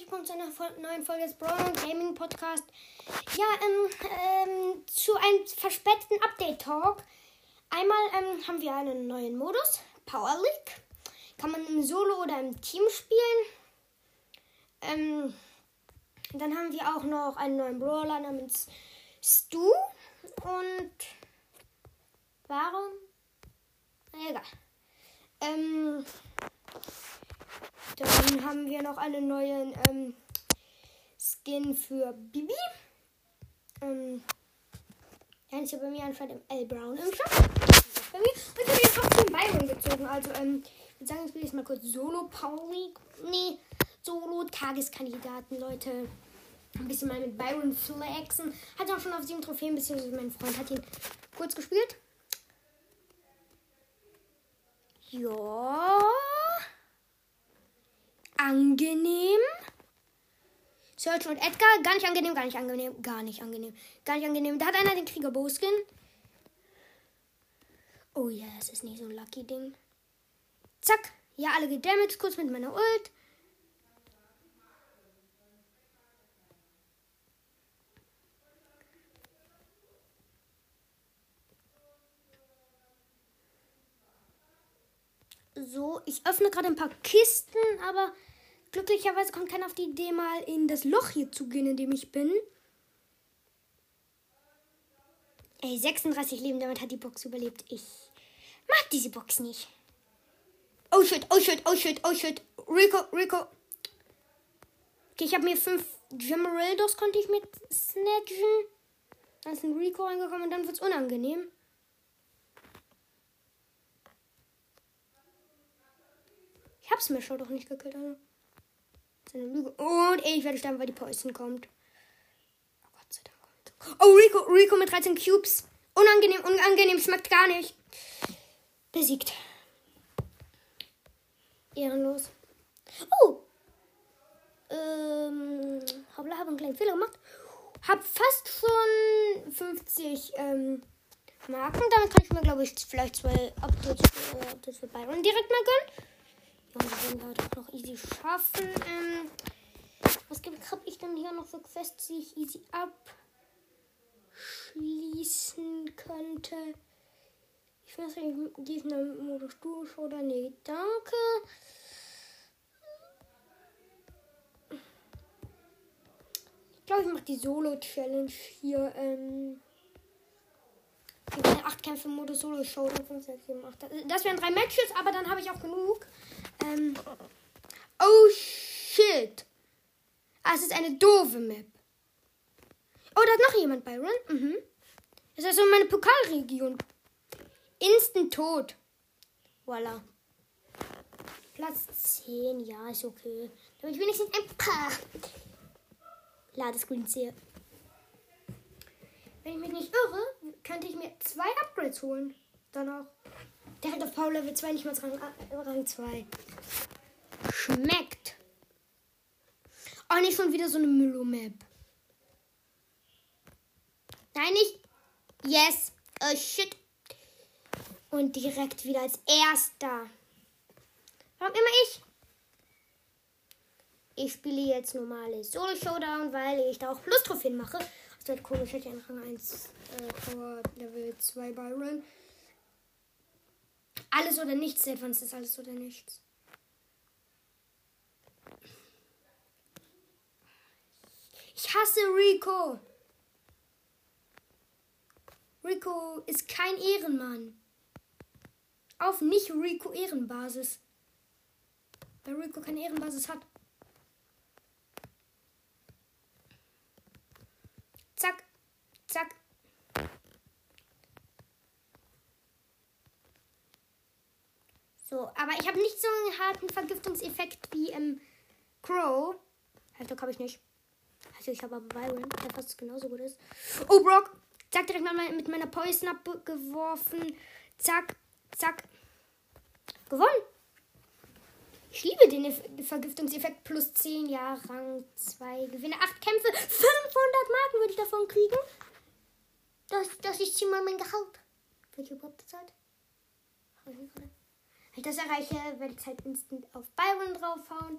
willkommen zu einer neuen Folge des Brawl Gaming Podcast. Ja, ähm, ähm, zu einem verspäteten Update-Talk. Einmal ähm, haben wir einen neuen Modus, Power League. Kann man im Solo oder im Team spielen. Ähm, dann haben wir auch noch einen neuen Brawler namens Stu. Und warum? Egal. Ähm, dann haben wir noch einen neuen ähm, Skin für Bibi. Ähm, der ist ja bei mir anscheinend im L Brown im Shop. Und ich habe jetzt auch zum Byron gezogen. Also, ähm, ich würde sagen, ich spiele jetzt mal kurz Solo League. Nee, Solo Tageskandidaten, Leute. Ein bisschen mal mit Byron flexen. Hat auch schon auf sieben Trophäen, beziehungsweise mein Freund hat ihn kurz gespielt. Ja angenehm. Search und Edgar, gar nicht angenehm, gar nicht angenehm, gar nicht angenehm, gar nicht angenehm. Da hat einer den Krieger Boskin. Oh ja, es ist nicht so ein lucky Ding. Zack. Ja, alle gedamaged, kurz mit meiner Ult. So, ich öffne gerade ein paar Kisten, aber glücklicherweise kommt keiner auf die Idee, mal in das Loch hier zu gehen, in dem ich bin. Ey, 36 Leben, damit hat die Box überlebt. Ich mag diese Box nicht. Oh shit, oh shit, oh shit, oh shit. Rico, Rico. Okay, ich habe mir fünf Gemeraldos konnte ich mit snatchen. Dann ist ein Rico reingekommen und dann wird es unangenehm. hab's mir schon doch nicht gekillt, Alter. Und ich werde sterben, weil die Poison kommt. Oh Gott sei Dank. Oh, Rico, Rico mit 13 Cubes. Unangenehm, unangenehm, schmeckt gar nicht. Besiegt. Ehrenlos. Oh! Ähm, hoppla, habe einen kleinen Fehler gemacht. Hab fast schon 50 ähm, Marken. Damit kann ich mir, glaube ich, vielleicht zwei Updates, äh, Updates für Byron direkt mal gönnen. Ja, wir werden halt auch noch easy schaffen. Ähm, was habe ich denn hier noch für Quests, die ich easy abschließen könnte? Ich weiß nicht, ich in Modus durch oder nee. Danke. Ich glaube, ich mache die Solo-Challenge hier. Ähm, acht Kämpfe im Modus Solo Show. 5, 6, 7, 8. Das wären drei Matches, aber dann habe ich auch genug. Ähm, oh shit. Ah, es ist eine doofe Map. Oh, da ist noch jemand, Byron. Mhm. Das ist also meine Pokalregion. Instant tot. Voila. Platz 10, ja, ist okay. Damit ich wenigstens ein paar Ladescreens sehe. Wenn ich mich nicht irre, könnte ich mir zwei Upgrades holen. Dann auch. Der hat auf Power Level 2 nicht mal Rang, äh, Rang 2. Schmeckt. Oh, nicht schon wieder so eine Müllo-Map. Nein, nicht. Yes. Oh, shit. Und direkt wieder als erster. Warum immer ich? Ich spiele jetzt normales Solo-Showdown, weil ich da auch Plus-Trophäen mache. Das wird komisch, hätte ich einen Rang 1 äh, Power Level 2 Byron. Alles oder nichts, Advanced ist alles oder nichts. Ich hasse Rico. Rico ist kein Ehrenmann. Auf nicht Rico Ehrenbasis. Weil Rico keine Ehrenbasis hat. Zack, zack. So, aber ich habe nicht so einen harten Vergiftungseffekt wie im Crow. Halt, habe ich nicht. Also ich habe aber Byron, der fast genauso gut ist. Oh, Brock. Zack, direkt mal mit meiner Poison abgeworfen. Zack, zack. Gewonnen. Ich liebe den Vergiftungseffekt plus 10 Jahre Rang 2. Gewinne 8 Kämpfe. 500 Marken würde ich davon kriegen. Das, das ist ziemlich mein Gehalt. Welche überhaupt Zeit? Wenn ich das erreiche, werde ich halt instant auf Byron draufhauen.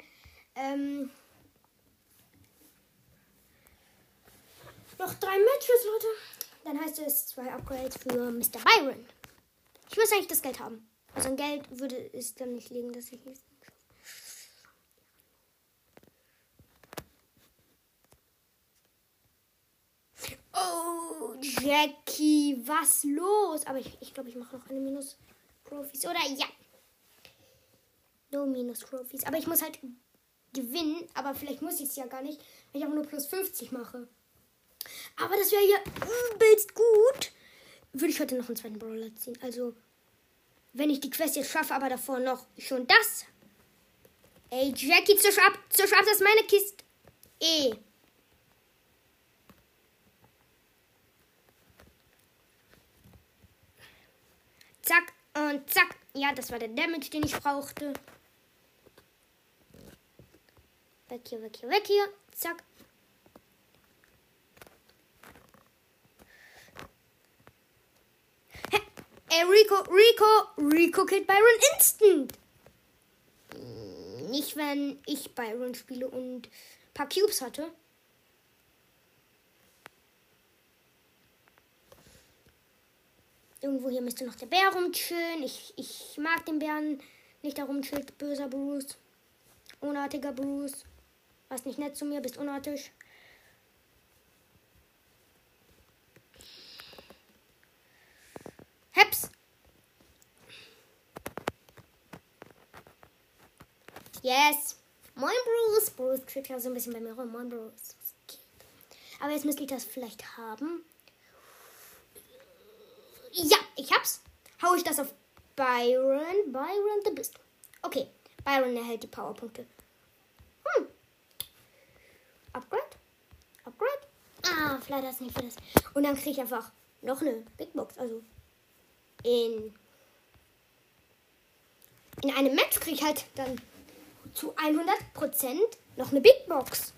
Ähm, noch drei Matches, Leute. Dann heißt es zwei Upgrades für Mr. Byron. Ich muss eigentlich das Geld haben. Also ein Geld würde es dann nicht legen, dass ich nicht. Oh, Jackie, was los? Aber ich glaube, ich, glaub, ich mache noch eine Minus-Profis, oder? Ja, No Minus Trophies. Aber ich muss halt gewinnen. Aber vielleicht muss ich es ja gar nicht, wenn ich auch nur plus 50 mache. Aber das wäre ja übelst gut. Würde ich heute noch einen zweiten Brawler ziehen. Also, wenn ich die Quest jetzt schaffe, aber davor noch schon das. Ey, Jackie, zisch ab, zisch ab, das ist meine Kiste. Eh. Zack und zack. Ja, das war der Damage, den ich brauchte. Weg hier, weg hier, weg hier. Zack. Ey, Rico, Rico, Rico killt Byron instant. Nicht, wenn ich Byron spiele und ein paar Cubes hatte. Irgendwo hier müsste noch der Bär rumchillen. Ich, ich mag den Bären nicht darum chillt. Böser Bruce. Unartiger Bruce. Was nicht nett zu mir, bist unartig. Heps. Yes. Moin Bruce. Bruce kriegt ja so ein bisschen bei mir rum. Moin Bruce. Aber jetzt müsste ich das vielleicht haben. Ja, ich hab's. Hau ich das auf Byron. Byron, du bist. Okay, Byron erhält die Powerpunkte. Upgrade? Upgrade? Ah, vielleicht das nicht für das. Und dann kriege ich einfach noch eine Big Box. Also in, in einem Match kriege ich halt dann zu 100% noch eine Big Box.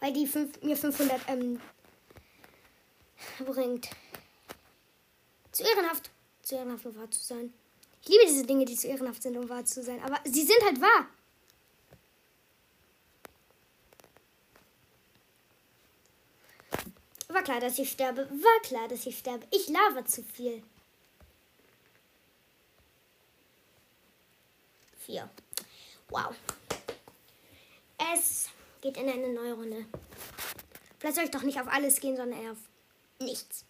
Weil die fünf, mir 500 ähm, bringt. Zu ehrenhaft. Zu ehrenhaft, um wahr zu sein. Ich liebe diese Dinge, die zu ehrenhaft sind, um wahr zu sein. Aber sie sind halt wahr. War klar, dass ich sterbe. War klar, dass ich sterbe. Ich laber zu viel. Vier. Wow. Es geht in eine neue Runde. Vielleicht soll ich doch nicht auf alles gehen, sondern eher auf nichts.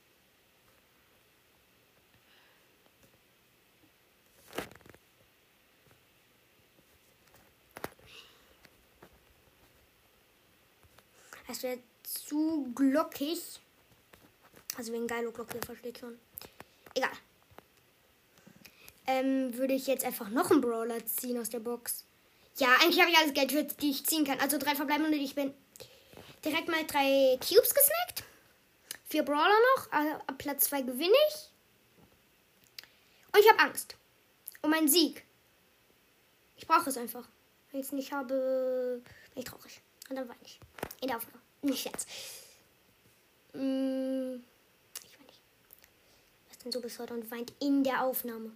Es wäre zu glockig. Also wegen Geilo Glocke, versteht schon. Egal. Ähm, würde ich jetzt einfach noch einen Brawler ziehen aus der Box. Ja, eigentlich habe ich alles Geld, die ich ziehen kann. Also drei verbleiben und ich bin direkt mal drei Cubes gesnackt. Vier Brawler noch. Also ab Platz zwei gewinne ich. Und ich habe Angst. Um meinen Sieg. Ich brauche es einfach. Wenn ich es nicht habe, bin ich traurig. Und dann weine ich. In der Aufnahme. Nicht jetzt. Nicht. Denn so bis und weint in der Aufnahme?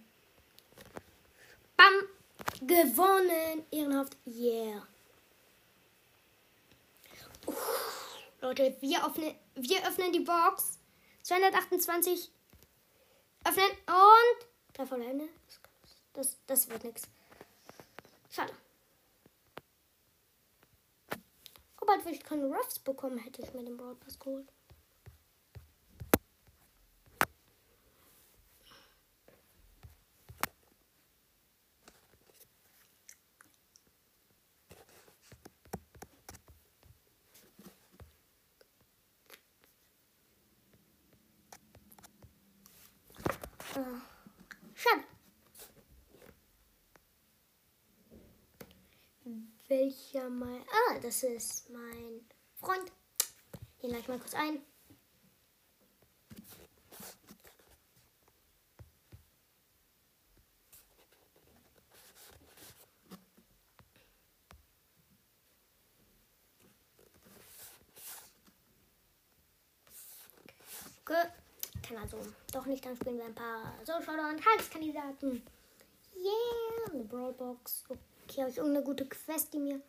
Bam! Gewonnen! Ehrenhaft. Yeah. Uff, Leute, wir öffnen, wir öffnen die Box. 228 öffnen und drei Verbleibende. Das, das wird nichts. Schade. Sobald ich keine Ruffs bekommen, hätte ich mir den Broadpass geholt. Welcher mal. Ah, das ist mein Freund. Den lade ich mal kurz ein. Kann also doch nicht, dann spielen wir ein paar Social- und Tageskandidaten. Yeah, eine Brawlbox. Okay. Okay, habe ich irgendeine gute Quest, die mir.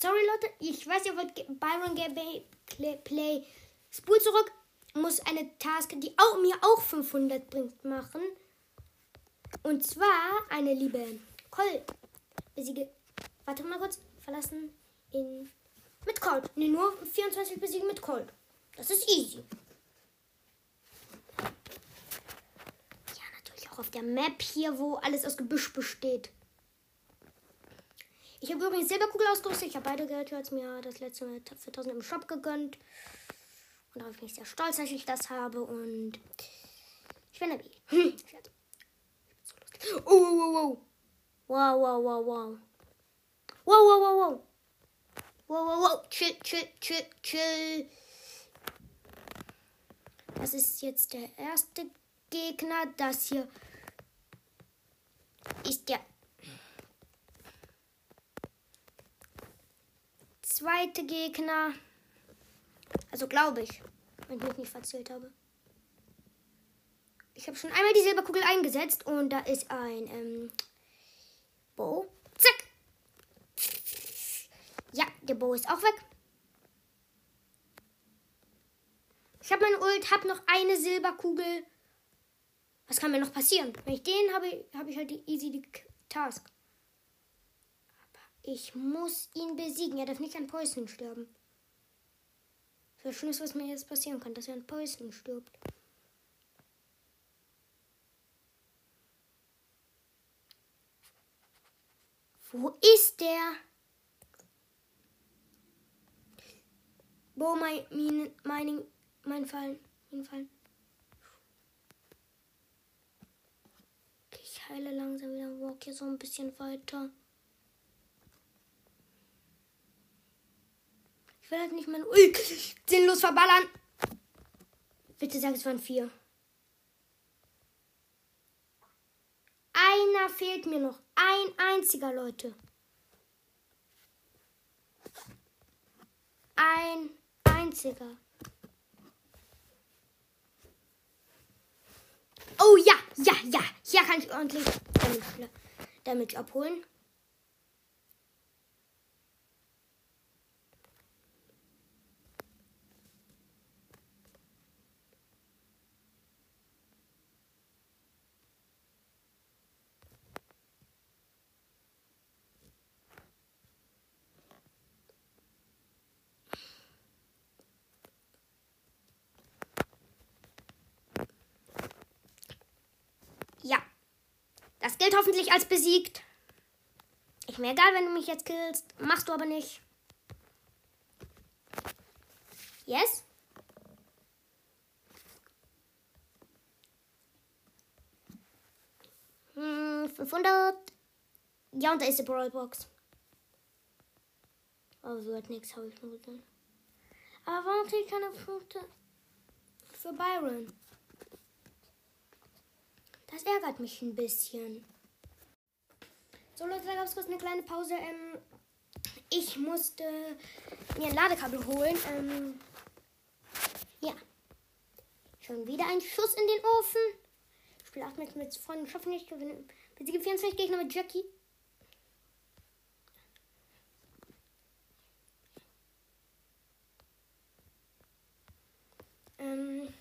Sorry, Leute. Ich weiß, ihr wollt Byron Gameplay Spul zurück. Muss eine Task, die auch, mir auch 500 bringt, machen. Und zwar eine liebe Col. Besiege. Warte mal kurz. Verlassen in. Mit Colt. Ne, nur 24 besiegen mit Colt. Das ist easy. Ja, natürlich auch auf der Map hier, wo alles aus Gebüsch besteht. Ich habe übrigens Silberkugel ausgerüstet. Ich habe beide Geld jetzt mir das letzte Mal für 1000 im Shop gegönnt. Und darauf bin ich sehr stolz, dass ich das habe. Und ich bin happy. Hm. Oh, wow, wow. Wow, wow, wow, wow. Wow, wow, wow, wow. Wow, wow, wow. Chill, chill, chill, chill. Das ist jetzt der erste Gegner. Das hier ist der zweite Gegner. Also glaube ich, wenn ich mich nicht verzählt habe. Ich habe schon einmal die Silberkugel eingesetzt und da ist ein ähm, Bow. Zack. Ja, der Bow ist auch weg. Ich habe meine Ult, habe noch eine Silberkugel. Was kann mir noch passieren? Wenn ich den habe, habe ich halt die easy die Task. Ich muss ihn besiegen. Er darf nicht an Poison sterben. Das ist das Schlimmste, was mir jetzt passieren kann, dass er an Poison stirbt. Wo ist der? Wo mein, mein, mein, mein Fallen? Mein Fallen. Okay, ich heile langsam wieder. Walk hier so ein bisschen weiter. Ich will halt nicht mein Ui sinnlos verballern. Bitte sag, es waren vier. Einer fehlt mir noch. Ein einziger, Leute. Ein einziger. Oh ja, ja, ja. Hier kann ich ordentlich Damage, Damage abholen. Das gilt hoffentlich als besiegt. Ich mir egal, wenn du mich jetzt killst. Machst du aber nicht. Yes? Hm, 500. Ja, und da ist die Brawlbox. Aber wird nichts, habe ich nur gesehen. Aber warum kriege ich keine Punkte für Byron? Das ärgert mich ein bisschen. So Leute, da gab es kurz eine kleine Pause. Ähm, ich musste mir ein Ladekabel holen. Ähm, ja. Schon wieder ein Schuss in den Ofen. Ich spiele 8 mit, Freunden, schaffe nicht. Besiege 24 Gegner mit Jackie. Ähm,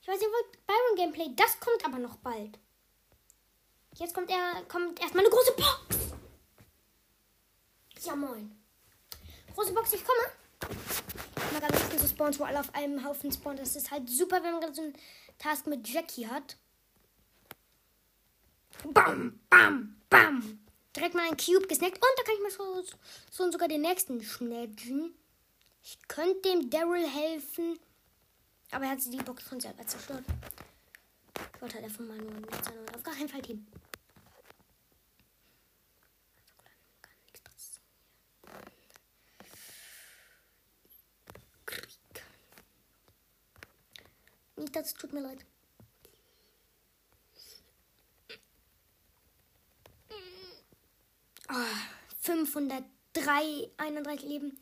ich weiß nicht, Byron Gameplay, das kommt aber noch bald. Jetzt kommt er, kommt erstmal eine große Box. Ja, moin. Große Box, ich komme. Mal ganz so Spawns, wo alle auf einem Haufen spawnen. Das ist halt super, wenn man gerade so einen Task mit Jackie hat. Bam, bam, bam. Direkt mal einen Cube gesnackt. Und da kann ich mir so, so sogar den nächsten schnäpsen. Ich könnte dem Daryl helfen. Aber er hat die Box von selber zerstört. Ich wollte halt einfach mal nur mit auf gar keinen Fall Team. Nicht, das tut mir leid. Oh, 503, 31 Leben.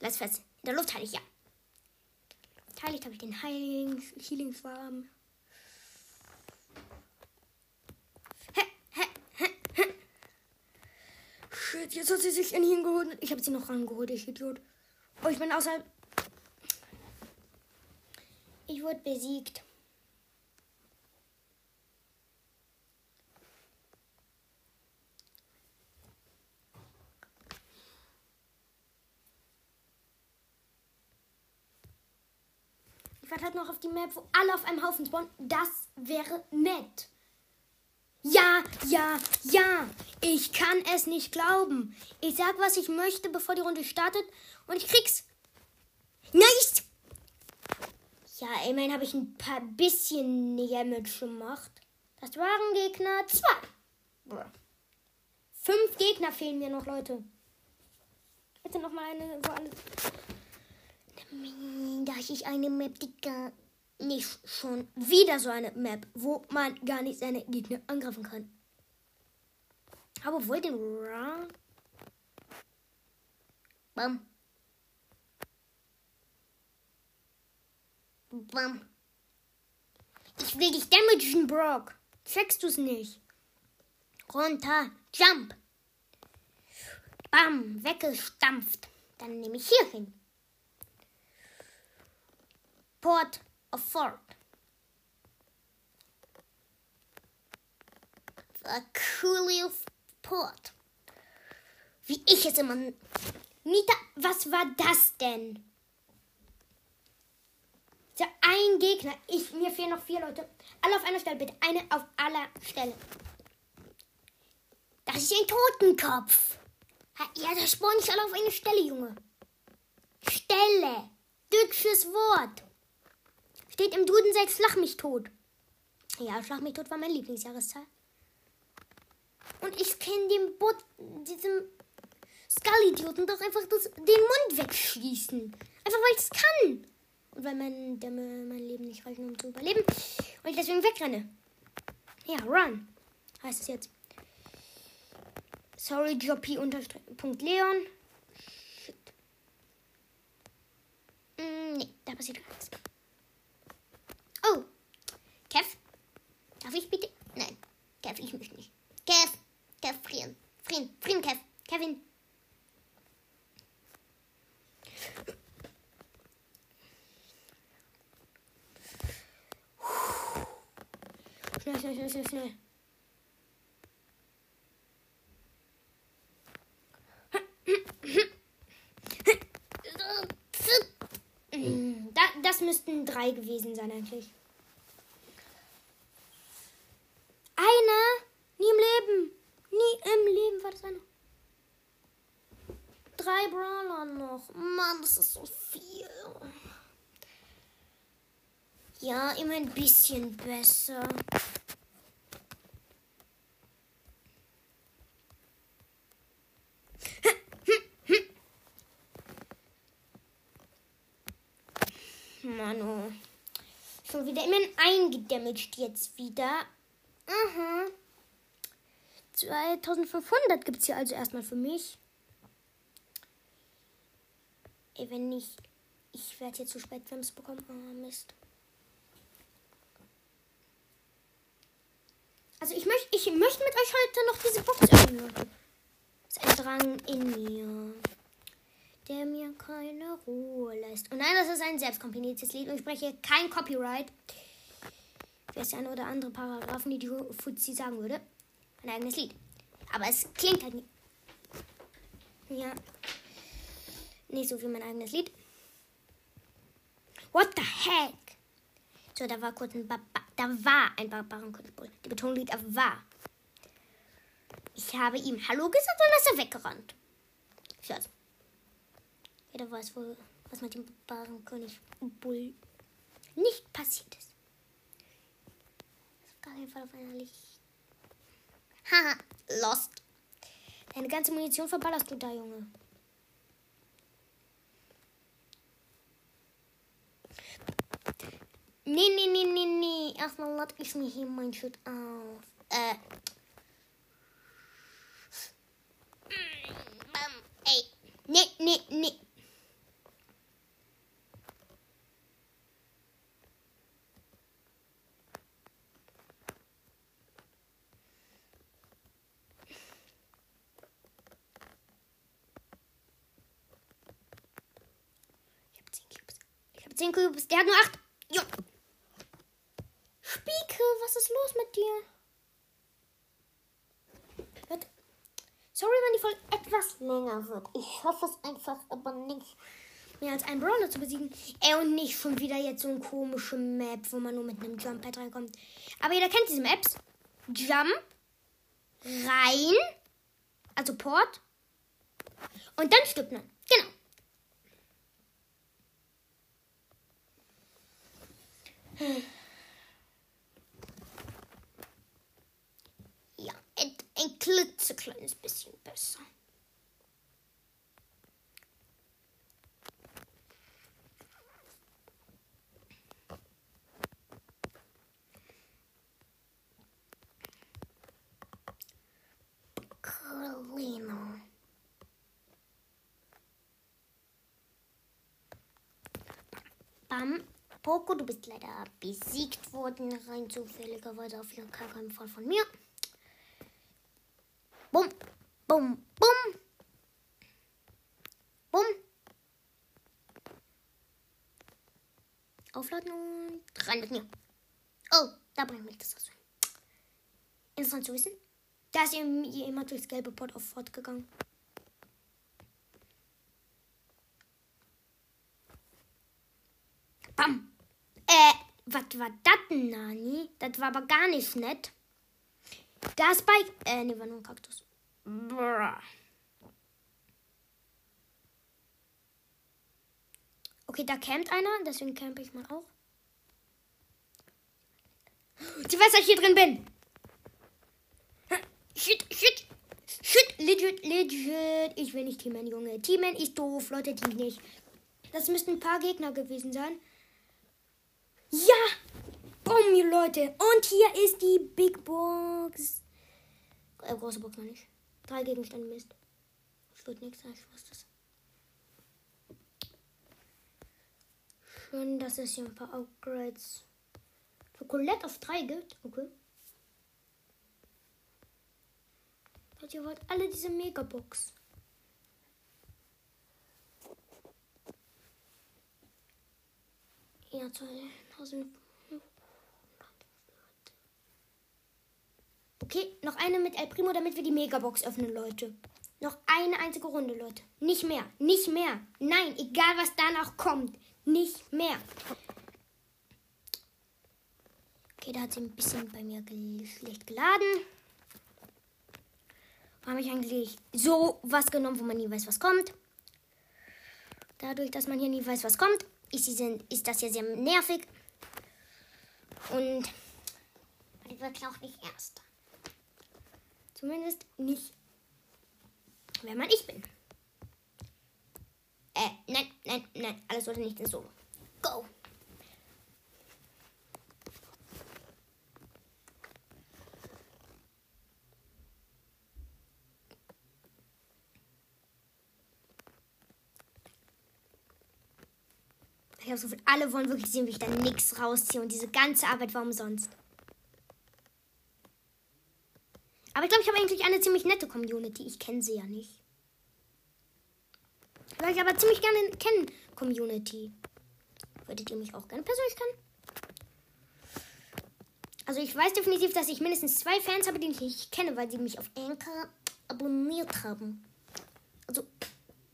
Lass fest. In der Luft heile ich, ja. Heiligt habe ich den Healing, Healing Farm. shit, jetzt hat sie sich in ihn geholt. Ich habe sie noch rangeholt, ich Idiot. Ich bin außerhalb. Ich wurde besiegt. Ich warte halt noch auf die Map, wo alle auf einem Haufen spawnen. Das wäre nett. Ja, ja, ja. Ich kann es nicht glauben. Ich sag, was ich möchte, bevor die Runde startet. Und ich krieg's. Nice! Ja, immerhin habe ich ein paar bisschen Damage gemacht. Das waren Gegner zwei. Fünf Gegner fehlen mir noch, Leute. Bitte noch mal eine, wo alle. Da ich eine Map, Digga. Nicht schon wieder so eine Map, wo man gar nicht seine Gegner angreifen kann. Aber wohl den Ra. Bam. Bam. Ich will dich damagen, Brock. Checkst du's nicht? Runter. Jump. Bam. Weggestampft. Dann nehme ich hier hin. Port of Fort. A cool Port. Wie ich es immer. Nita, was war das denn? So, ein Gegner. Ich, mir fehlen noch vier Leute. Alle auf einer Stelle, bitte. Eine auf aller Stelle. Das ist ein Totenkopf. Ja, da spawnen nicht alle auf eine Stelle, Junge. Stelle. Deutsches Wort. Steht im Duden 6, Schlag mich tot. Ja, Schlag mich tot war mein Lieblingsjahreszahl. Und ich kenne den Bot, diesem Skull-Idioten doch einfach das, den Mund wegschießen. Einfach weil ich es kann. Und weil mein, Dämme, mein Leben nicht reichen, um zu überleben. Und ich deswegen wegrenne. Ja, run. Heißt es jetzt. Sorry, Joppy-Leon. Shit. Mm, nee, da passiert gar nichts. Oh. Kev? Darf ich bitte? Nein. Kev, ich möchte nicht. Kev. Kev, frieren. Frieren. Frieren, Kev. Kevin. Schnell, schnell, schnell, schnell, schnell. Da, das müssten drei gewesen sein eigentlich. Einer? Nie im Leben. Nie im Leben war das einer. Drei Brawler noch. Mann, das ist so viel. Ja, immer ein bisschen besser. Mano. Schon wieder immer eingedamaged jetzt wieder. Aha. 2500 gibt es hier also erstmal für mich. Ey, wenn nicht. Ich werde jetzt zu spät Gems bekommen. Oh, Mist. Also ich möchte ich möchte mit euch heute noch diese Box öffnen. Das ist ein Drang in mir, der mir keine Ruhe lässt. Und nein, das ist ein selbstkomponiertes Lied und ich spreche kein Copyright. Wer ist der eine oder andere Paragraphen, die die Fuzzi sagen würde. Mein eigenes Lied. Aber es klingt halt nicht. Ja. Nicht so wie mein eigenes Lied. What the heck? So, da war kurz ein Baba da war ein Barbarenkönigsbull. Die Betonung liegt auf war. Ich habe ihm Hallo gesagt und ist er weggerannt. Schatz. Jeder weiß wohl, was mit dem Barbarenkönig-Bull nicht passiert ist. Auf jeden Fall auf einer Licht. Haha, lost. Deine ganze Munition verballerst du da, Junge. Nee, nee, nee, nee, nee. Erstmal lade ich mir hier mein Schild auf. Äh. Bam. Ey. Nee, nee, nee. Ich hab 10 Cubes. Ich hab 10 Cubes. Der hat nur 8. los mit dir? Sorry, wenn die Folge etwas länger wird. Ich hoffe es einfach, aber nicht mehr als einen Brawler zu besiegen. Ey, und nicht schon wieder jetzt so eine komische Map, wo man nur mit einem Jump-Pad reinkommt. Aber jeder kennt diese Maps. Jump, rein, also Port, und dann stirbt man. Genau. Ja, ein, ein klitzekleines bisschen besser. Carolina. Bam. Poco, du bist leider besiegt worden, rein zufälligerweise auf jeden Fall von mir. Bum, bum, bum. Aufladen und rein mit mir. Oh, da bringt mich das was. Interessant zu wissen. Da ist jemand durchs gelbe Pot auf fortgegangen. Bam. Äh, was war das denn, Nani? Das war aber gar nicht nett. Das Spike. Äh, ne, war nur ein Kaktus. Okay, da campt einer, deswegen campe ich mal auch. Sie weiß, dass ich hier drin bin. Shit, shit, shit, legit, legit. Ich will nicht teamen, Junge. Teamen ist doof, Leute, teamen nicht. Das müssten ein paar Gegner gewesen sein. Ja! Bumm, Leute. Und hier ist die Big Box. Äh, große Box noch nicht. Drei Gegenstände Mist. Das wird nichts, ich wusste es. Schön, dass es hier ein paar Upgrades für Colette auf drei gibt. Okay. Und ihr wollt alle diese Megabox. Ja, 2000. Okay, noch eine mit El Primo, damit wir die Megabox öffnen, Leute. Noch eine einzige Runde, Leute. Nicht mehr. Nicht mehr. Nein, egal was danach kommt. Nicht mehr. Okay, da hat sie ein bisschen bei mir schlecht geladen. Habe ich eigentlich so was genommen, wo man nie weiß, was kommt. Dadurch, dass man hier nie weiß, was kommt, ist, diese, ist das ja sehr nervig. Und man wird auch nicht erst. Zumindest nicht, wenn man ich bin. Äh, nein, nein, nein, alles sollte nicht in Solo. Go! Ich habe so viel. Alle wollen wirklich sehen, wie ich da nichts rausziehe. Und diese ganze Arbeit war umsonst. Aber ich habe eigentlich eine ziemlich nette Community. Ich kenne sie ja nicht. Weil ich aber ziemlich gerne kennen, Community. Würdet ihr mich auch gerne persönlich kennen? Also ich weiß definitiv, dass ich mindestens zwei Fans habe, die ich nicht kenne, weil sie mich auf Anchor abonniert haben. Also,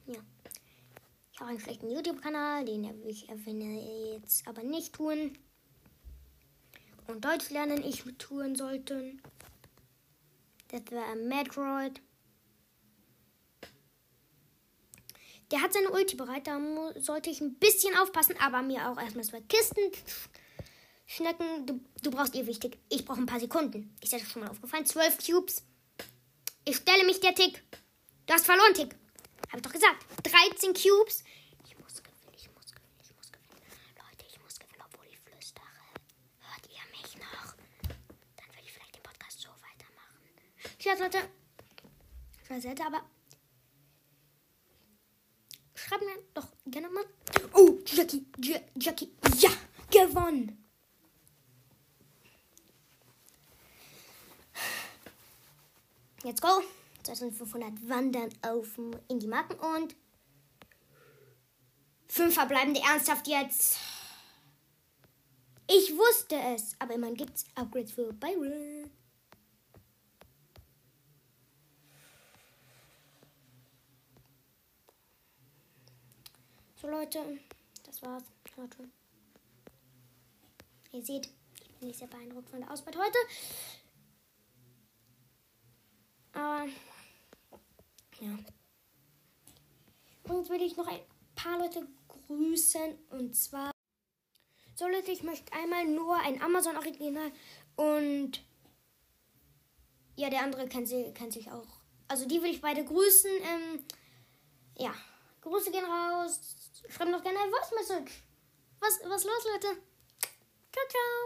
ja. Ich habe einen schlechten YouTube-Kanal, den ich jetzt aber nicht tun. Und Deutsch lernen ich tun sollten. Das war ein Madroid. Der hat seine Ulti bereit, da sollte ich ein bisschen aufpassen, aber mir auch erstmal zwei Kisten schnecken. Du, du brauchst ihr wichtig. Ich brauche ein paar Sekunden. Ist dir das schon mal aufgefallen? Zwölf Cubes. Ich stelle mich der Tick. Du hast verloren, Tick. Habe ich doch gesagt. 13 Cubes. Ich muss gewinnen, ich muss gewinnen, ich muss gewinnen. Leute, ich muss gewinnen, obwohl ich flüstere. Hört ihr mich noch? Dann will ich vielleicht den Podcast so Tschüss, Leute. Ich weiß nicht, aber schreibt mir doch gerne mal. Oh, Jackie, J Jackie, ja, gewonnen. Let's go. 2500 wandern auf in die Marken und fünf verbleibende ernsthaft jetzt. Ich wusste es, aber immerhin gibt es Upgrades für Byron. So Leute, das war's. Leute. Ihr seht, ich bin nicht sehr beeindruckt von der Ausbeute heute. Aber ja. Und will ich noch ein paar Leute grüßen. Und zwar. So Leute, ich möchte einmal nur ein Amazon Original und ja, der andere kennt, sie, kennt sich auch. Also die will ich beide grüßen. Ähm, ja, Grüße gehen raus. Schreibt noch gerne ein Voice Message. Was, was los, Leute? Ciao, ciao.